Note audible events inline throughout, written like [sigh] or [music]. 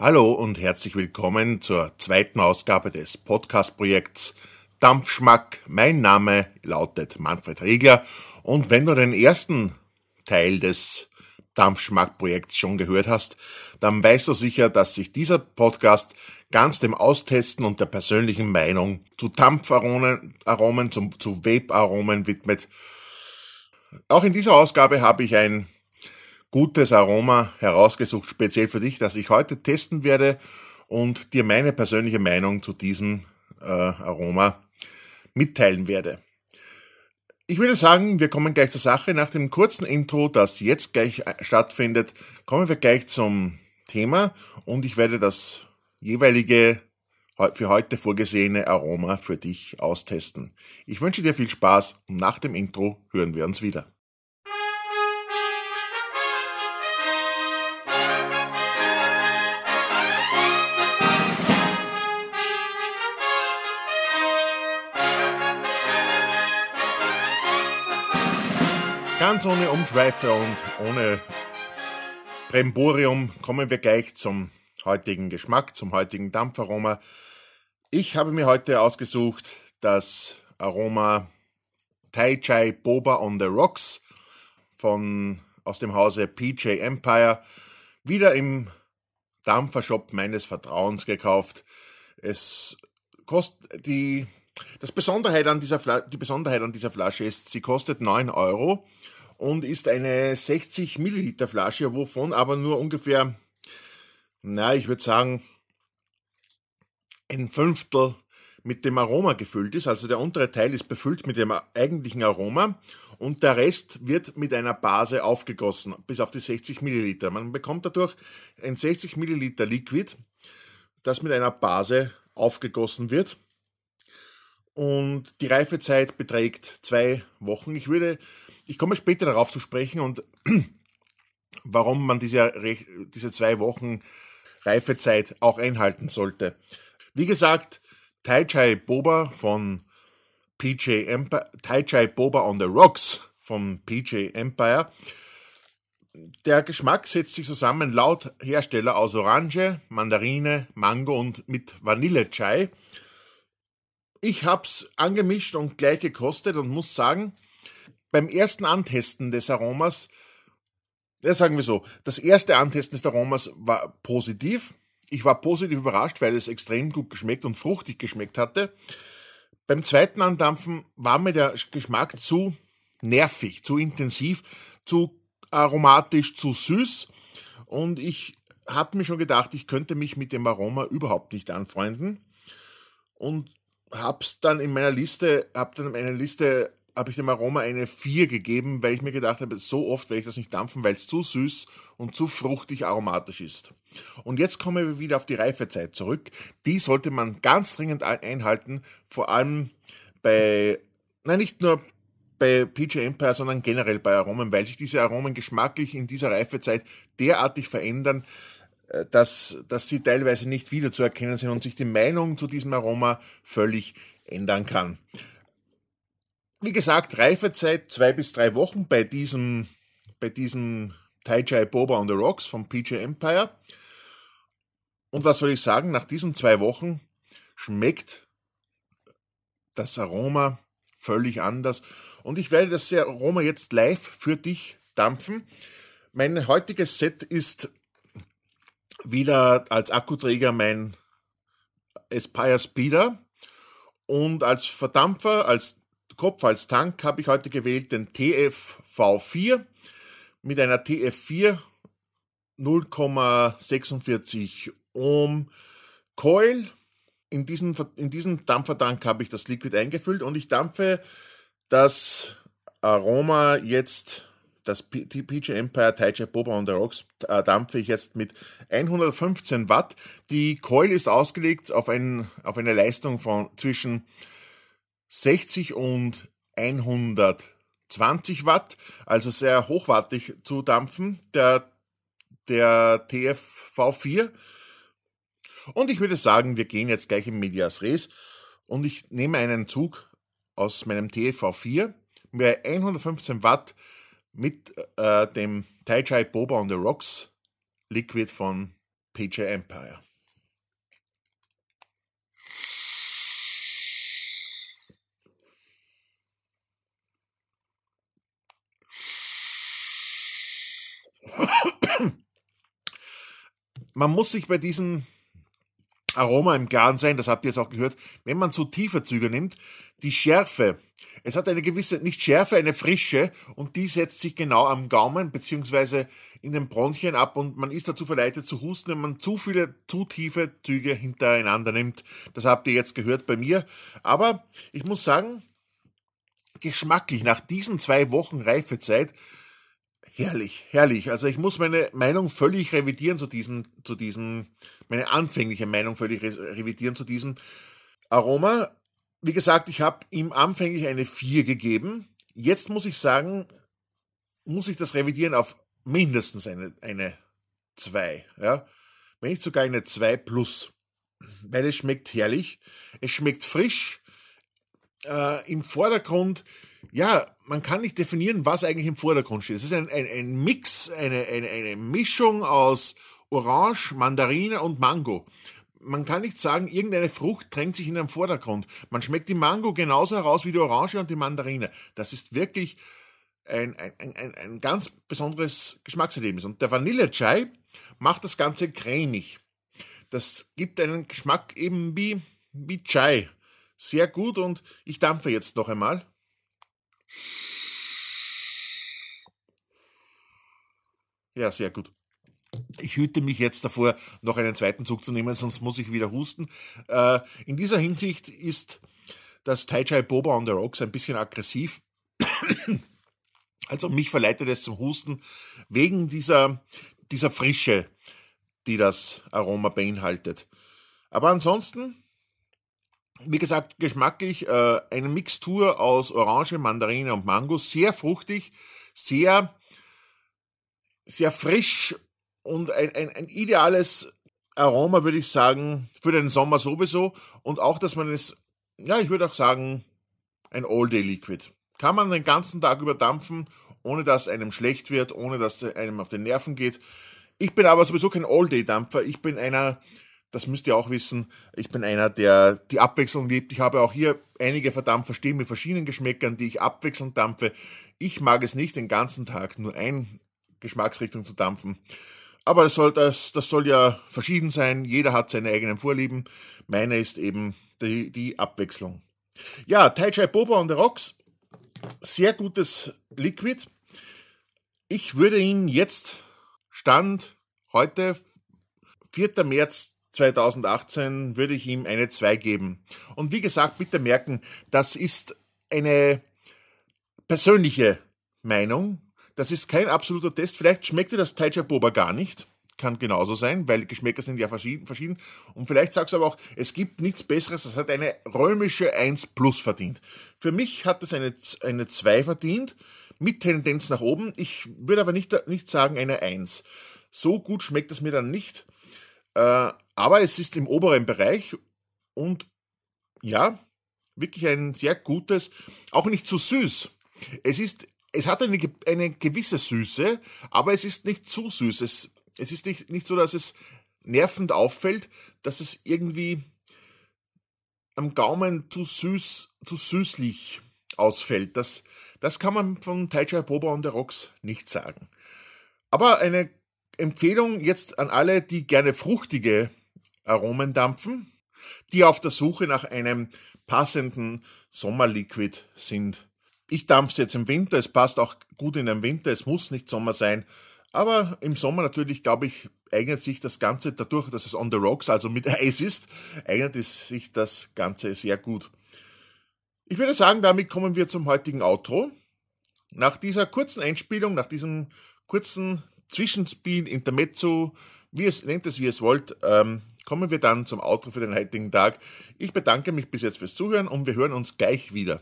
Hallo und herzlich willkommen zur zweiten Ausgabe des Podcast-Projekts Dampfschmack. Mein Name lautet Manfred Riegler und wenn du den ersten Teil des Dampfschmack-Projekts schon gehört hast, dann weißt du sicher, dass sich dieser Podcast ganz dem Austesten und der persönlichen Meinung zu Dampfaromen, Aromen, zu, Vape-Aromen widmet. Auch in dieser Ausgabe habe ich ein gutes Aroma herausgesucht, speziell für dich, das ich heute testen werde und dir meine persönliche Meinung zu diesem äh, Aroma mitteilen werde. Ich würde sagen, wir kommen gleich zur Sache. Nach dem kurzen Intro, das jetzt gleich äh, stattfindet, kommen wir gleich zum Thema und ich werde das jeweilige für heute vorgesehene Aroma für dich austesten. Ich wünsche dir viel Spaß und nach dem Intro hören wir uns wieder. Ganz ohne Umschweife und ohne Bremborium kommen wir gleich zum heutigen Geschmack, zum heutigen Dampfaroma. Ich habe mir heute ausgesucht das Aroma Tai Chai Boba on the Rocks von, aus dem Hause PJ Empire. Wieder im Dampfershop meines Vertrauens gekauft. Es kostet die das Besonderheit an dieser die Besonderheit an dieser Flasche ist, sie kostet 9 Euro und ist eine 60 Milliliter Flasche, wovon aber nur ungefähr, na, ich würde sagen, ein Fünftel mit dem Aroma gefüllt ist. Also der untere Teil ist befüllt mit dem eigentlichen Aroma und der Rest wird mit einer Base aufgegossen, bis auf die 60 Milliliter. Man bekommt dadurch ein 60 Milliliter Liquid, das mit einer Base aufgegossen wird. Und die Reifezeit beträgt zwei Wochen. Ich würde ich komme später darauf zu sprechen und [clears throat] warum man diese, diese zwei Wochen Reifezeit auch einhalten sollte. Wie gesagt, Tai Chai Boba von PJ Empire, Tai Chai Boba on the Rocks von PJ Empire. Der Geschmack setzt sich zusammen laut Hersteller aus Orange, Mandarine, Mango und mit Vanille-Chai. Ich hab's angemischt und gleich gekostet und muss sagen, beim ersten Antesten des Aromas, ja, sagen wir so, das erste Antesten des Aromas war positiv. Ich war positiv überrascht, weil es extrem gut geschmeckt und fruchtig geschmeckt hatte. Beim zweiten Andampfen war mir der Geschmack zu nervig, zu intensiv, zu aromatisch, zu süß. Und ich habe mir schon gedacht, ich könnte mich mit dem Aroma überhaupt nicht anfreunden. Und hab's dann in meiner Liste, hab dann in meiner Liste habe ich dem Aroma eine 4 gegeben, weil ich mir gedacht habe, so oft werde ich das nicht dampfen, weil es zu süß und zu fruchtig aromatisch ist. Und jetzt kommen wir wieder auf die Reifezeit zurück. Die sollte man ganz dringend einhalten, vor allem bei, nein, nicht nur bei PJ Empire, sondern generell bei Aromen, weil sich diese Aromen geschmacklich in dieser Reifezeit derartig verändern, äh, dass, dass sie teilweise nicht wiederzuerkennen sind und sich die Meinung zu diesem Aroma völlig ändern kann. Wie gesagt, Reifezeit zwei bis drei Wochen bei diesem, bei diesem Tai Chai Boba on the Rocks vom PJ Empire. Und was soll ich sagen, nach diesen zwei Wochen schmeckt das Aroma völlig anders. Und ich werde das Aroma jetzt live für dich dampfen. Mein heutiges Set ist wieder als Akkuträger mein Aspire Speeder und als Verdampfer, als Kopf als Tank habe ich heute gewählt den TF V4 mit einer TF4 0,46 Ohm Coil. In diesen, in diesen Dampfertank habe ich das Liquid eingefüllt und ich dampfe das Aroma jetzt, das PJ Empire Taichai Boba on the Rocks, äh, dampfe ich jetzt mit 115 Watt. Die Coil ist ausgelegt auf, ein, auf eine Leistung von zwischen 60 und 120 Watt, also sehr hochwattig zu dampfen, der, der TFV4. Und ich würde sagen, wir gehen jetzt gleich im Medias Res und ich nehme einen Zug aus meinem TFV4 mit 115 Watt mit äh, dem Tai Chai Boba on the Rocks Liquid von PJ Empire. Man muss sich bei diesem Aroma im Klaren sein, das habt ihr jetzt auch gehört, wenn man zu tiefe Züge nimmt, die Schärfe, es hat eine gewisse, nicht Schärfe, eine Frische und die setzt sich genau am Gaumen beziehungsweise in den Bronchien ab und man ist dazu verleitet zu husten, wenn man zu viele, zu tiefe Züge hintereinander nimmt. Das habt ihr jetzt gehört bei mir. Aber ich muss sagen, geschmacklich nach diesen zwei Wochen Reifezeit Herrlich, herrlich. Also ich muss meine Meinung völlig revidieren zu diesem, zu diesem, meine anfängliche Meinung völlig revidieren zu diesem Aroma. Wie gesagt, ich habe ihm anfänglich eine 4 gegeben. Jetzt muss ich sagen, muss ich das revidieren auf mindestens eine, eine 2. Ja? Wenn nicht sogar eine 2 plus. Weil es schmeckt herrlich. Es schmeckt frisch. Äh, Im Vordergrund ja, man kann nicht definieren, was eigentlich im Vordergrund steht. Es ist ein, ein, ein Mix, eine, eine, eine Mischung aus Orange, Mandarine und Mango. Man kann nicht sagen, irgendeine Frucht drängt sich in den Vordergrund. Man schmeckt die Mango genauso heraus wie die Orange und die Mandarine. Das ist wirklich ein, ein, ein, ein ganz besonderes Geschmackserlebnis. Und der Vanille-Chai macht das Ganze cremig. Das gibt einen Geschmack eben wie, wie Chai. Sehr gut und ich dampfe jetzt noch einmal. Ja, sehr gut. Ich hüte mich jetzt davor, noch einen zweiten Zug zu nehmen, sonst muss ich wieder husten. Äh, in dieser Hinsicht ist das Tai Chai Boba on the Rocks ein bisschen aggressiv. Also mich verleitet es zum Husten wegen dieser, dieser Frische, die das Aroma beinhaltet. Aber ansonsten wie gesagt, geschmacklich äh, eine Mixtur aus Orange, Mandarine und Mango, sehr fruchtig, sehr, sehr frisch und ein, ein, ein ideales Aroma, würde ich sagen, für den Sommer sowieso. Und auch, dass man es, ja, ich würde auch sagen, ein All-Day-Liquid. Kann man den ganzen Tag überdampfen, ohne dass einem schlecht wird, ohne dass einem auf den Nerven geht. Ich bin aber sowieso kein All-Day-Dampfer. Ich bin einer, das müsst ihr auch wissen, ich bin einer, der die Abwechslung liebt. Ich habe auch hier einige verdammt verstehen mit verschiedenen Geschmäckern, die ich abwechselnd dampfe. Ich mag es nicht, den ganzen Tag nur ein Geschmacksrichtung zu dampfen. Aber das soll, das, das soll ja verschieden sein. Jeder hat seine eigenen Vorlieben. Meine ist eben die, die Abwechslung. Ja, Tai Chai Boba on the Rocks. Sehr gutes Liquid. Ich würde ihn jetzt Stand heute, 4. März 2018 würde ich ihm eine 2 geben. Und wie gesagt, bitte merken, das ist eine persönliche Meinung. Das ist kein absoluter Test. Vielleicht schmeckt dir das Taicha Boba gar nicht. Kann genauso sein, weil Geschmäcker sind ja verschieden. Und vielleicht sagst du aber auch, es gibt nichts Besseres, das hat eine römische 1 plus verdient. Für mich hat es eine, eine 2 verdient, mit Tendenz nach oben. Ich würde aber nicht, nicht sagen eine 1. So gut schmeckt es mir dann nicht. Äh, aber es ist im oberen Bereich und ja, wirklich ein sehr gutes, auch nicht zu süß. Es ist, es hat eine, eine gewisse Süße, aber es ist nicht zu süß. Es, es ist nicht, nicht so, dass es nervend auffällt, dass es irgendwie am Gaumen zu süß, zu süßlich ausfällt. Das, das kann man von Tai Chai Boba und der Rocks nicht sagen. Aber eine Empfehlung jetzt an alle, die gerne fruchtige Aromen dampfen, die auf der Suche nach einem passenden Sommerliquid sind. Ich dampfe es jetzt im Winter, es passt auch gut in den Winter, es muss nicht Sommer sein, aber im Sommer natürlich, glaube ich, eignet sich das Ganze dadurch, dass es on the rocks, also mit [laughs] Eis ist, eignet sich das Ganze sehr gut. Ich würde sagen, damit kommen wir zum heutigen Outro. Nach dieser kurzen Einspielung, nach diesem kurzen Zwischenspiel, Intermezzo, wie es nennt es, wie es wollt, ähm, kommen wir dann zum Outro für den heutigen Tag. Ich bedanke mich bis jetzt fürs Zuhören und wir hören uns gleich wieder.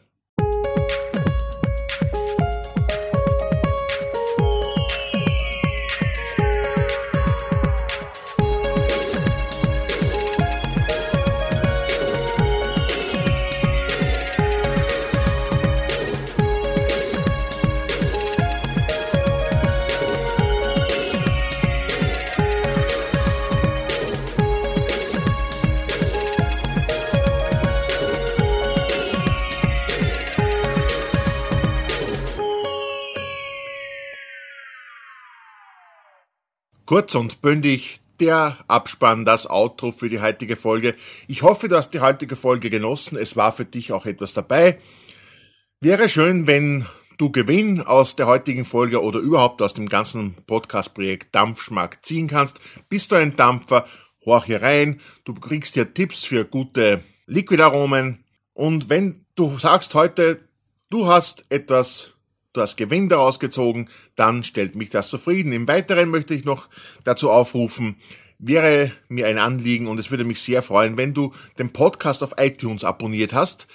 Kurz und bündig der Abspann, das Outro für die heutige Folge. Ich hoffe, du hast die heutige Folge genossen. Es war für dich auch etwas dabei. Wäre schön, wenn du Gewinn aus der heutigen Folge oder überhaupt aus dem ganzen Podcast-Projekt Dampfschmack ziehen kannst. Bist du ein Dampfer? Horch hier rein. Du kriegst hier Tipps für gute Liquidaromen. Und wenn du sagst heute, du hast etwas du hast Gewinn daraus gezogen, dann stellt mich das zufrieden. Im Weiteren möchte ich noch dazu aufrufen, wäre mir ein Anliegen und es würde mich sehr freuen, wenn du den Podcast auf iTunes abonniert hast.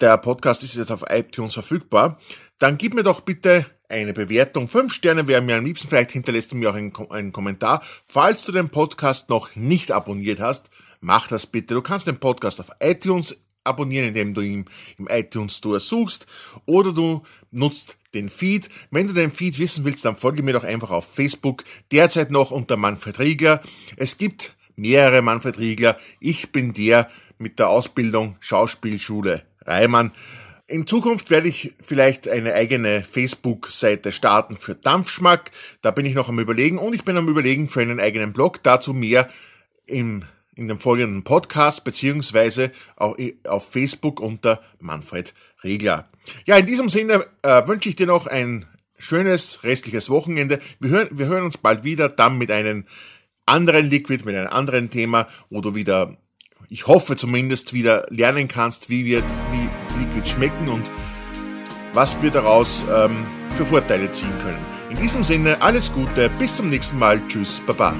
Der Podcast ist jetzt auf iTunes verfügbar. Dann gib mir doch bitte eine Bewertung. Fünf Sterne wären mir am liebsten. Vielleicht hinterlässt du mir auch einen, einen Kommentar. Falls du den Podcast noch nicht abonniert hast, mach das bitte. Du kannst den Podcast auf iTunes abonnieren, indem du ihn im iTunes Store suchst oder du nutzt den Feed. Wenn du den Feed wissen willst, dann folge mir doch einfach auf Facebook, derzeit noch unter Manfred Riegler. Es gibt mehrere Manfred Riegler. Ich bin der mit der Ausbildung Schauspielschule Reimann. In Zukunft werde ich vielleicht eine eigene Facebook-Seite starten für Dampfschmack. Da bin ich noch am Überlegen und ich bin am Überlegen für einen eigenen Blog. Dazu mehr im in dem folgenden Podcast beziehungsweise auch auf Facebook unter Manfred Regler. Ja, in diesem Sinne äh, wünsche ich dir noch ein schönes restliches Wochenende. Wir hören, wir hören uns bald wieder, dann mit einem anderen Liquid, mit einem anderen Thema, wo du wieder, ich hoffe zumindest, wieder lernen kannst, wie wird, wie Liquids schmecken und was wir daraus ähm, für Vorteile ziehen können. In diesem Sinne alles Gute, bis zum nächsten Mal, tschüss, baba.